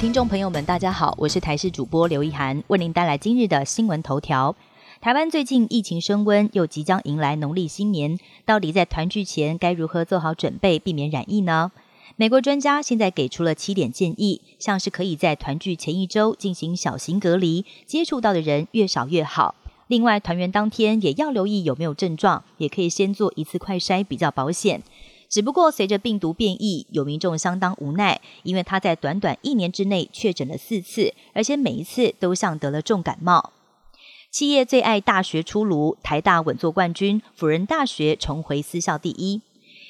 听众朋友们，大家好，我是台视主播刘一涵，为您带来今日的新闻头条。台湾最近疫情升温，又即将迎来农历新年，到底在团聚前该如何做好准备，避免染疫呢？美国专家现在给出了七点建议，像是可以在团聚前一周进行小型隔离，接触到的人越少越好。另外，团圆当天也要留意有没有症状，也可以先做一次快筛比较保险。只不过随着病毒变异，有民众相当无奈，因为他在短短一年之内确诊了四次，而且每一次都像得了重感冒。企业最爱大学出炉，台大稳坐冠军，辅仁大学重回私校第一。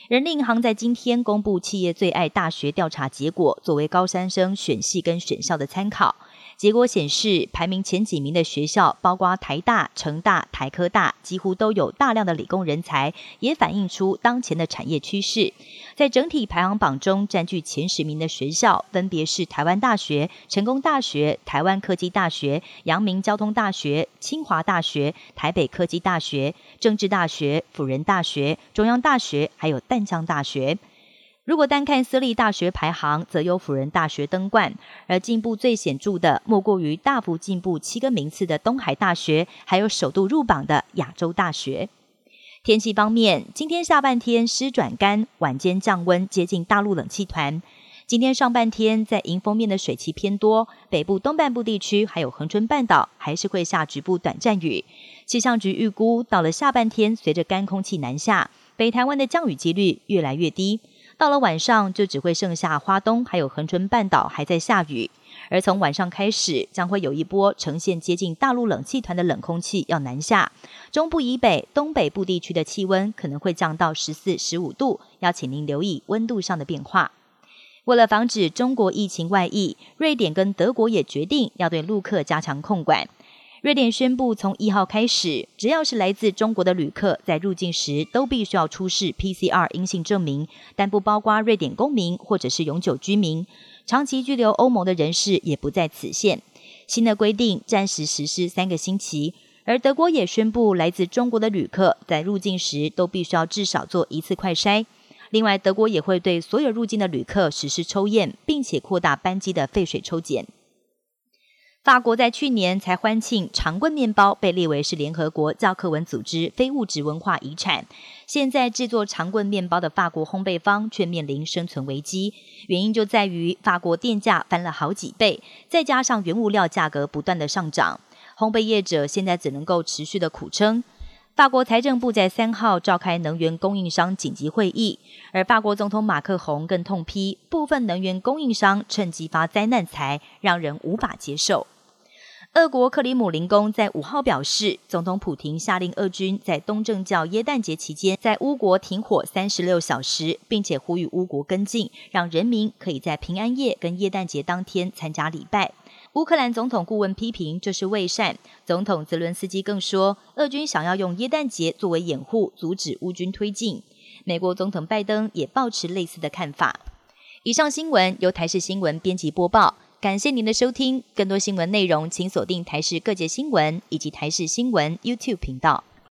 人力银行在今天公布企业最爱大学调查结果，作为高三生选系跟选校的参考。结果显示，排名前几名的学校，包括台大、成大、台科大，几乎都有大量的理工人才，也反映出当前的产业趋势。在整体排行榜中，占据前十名的学校，分别是台湾大学、成功大学、台湾科技大学、阳明交通大学、清华大学、台北科技大学、政治大学、辅仁大学、中央大学，还有淡江大学。如果单看私立大学排行，则由辅仁大学登冠，而进步最显著的，莫过于大幅进步七个名次的东海大学，还有首度入榜的亚洲大学。天气方面，今天下半天湿转干，晚间降温，接近大陆冷气团。今天上半天在迎风面的水汽偏多，北部东半部地区还有恒春半岛还是会下局部短暂雨。气象局预估，到了下半天，随着干空气南下，北台湾的降雨几率越来越低。到了晚上，就只会剩下花东还有恒春半岛还在下雨，而从晚上开始，将会有一波呈现接近大陆冷气团的冷空气要南下，中部以北、东北部地区的气温可能会降到十四、十五度，要请您留意温度上的变化。为了防止中国疫情外溢，瑞典跟德国也决定要对陆客加强控管。瑞典宣布，从一号开始，只要是来自中国的旅客，在入境时都必须要出示 PCR 阴性证明，但不包括瑞典公民或者是永久居民。长期居留欧盟的人士也不在此限。新的规定暂时实施三个星期，而德国也宣布，来自中国的旅客在入境时都必须要至少做一次快筛。另外，德国也会对所有入境的旅客实施抽验，并且扩大班机的废水抽检。法国在去年才欢庆长棍面包被列为是联合国教科文组织非物质文化遗产，现在制作长棍面包的法国烘焙坊却面临生存危机，原因就在于法国电价翻了好几倍，再加上原物料价格不断的上涨，烘焙业者现在只能够持续的苦撑。法国财政部在三号召开能源供应商紧急会议，而法国总统马克宏更痛批部分能源供应商趁机发灾难财，让人无法接受。俄国克里姆林宫在五号表示，总统普廷下令俄军在东正教耶诞节期间在乌国停火三十六小时，并且呼吁乌国跟进，让人民可以在平安夜跟耶诞节当天参加礼拜。乌克兰总统顾问批评这是伪善。总统泽伦斯基更说，俄军想要用耶诞节作为掩护，阻止乌军推进。美国总统拜登也保持类似的看法。以上新闻由台视新闻编辑播报。感谢您的收听，更多新闻内容请锁定台视各界新闻以及台视新闻 YouTube 频道。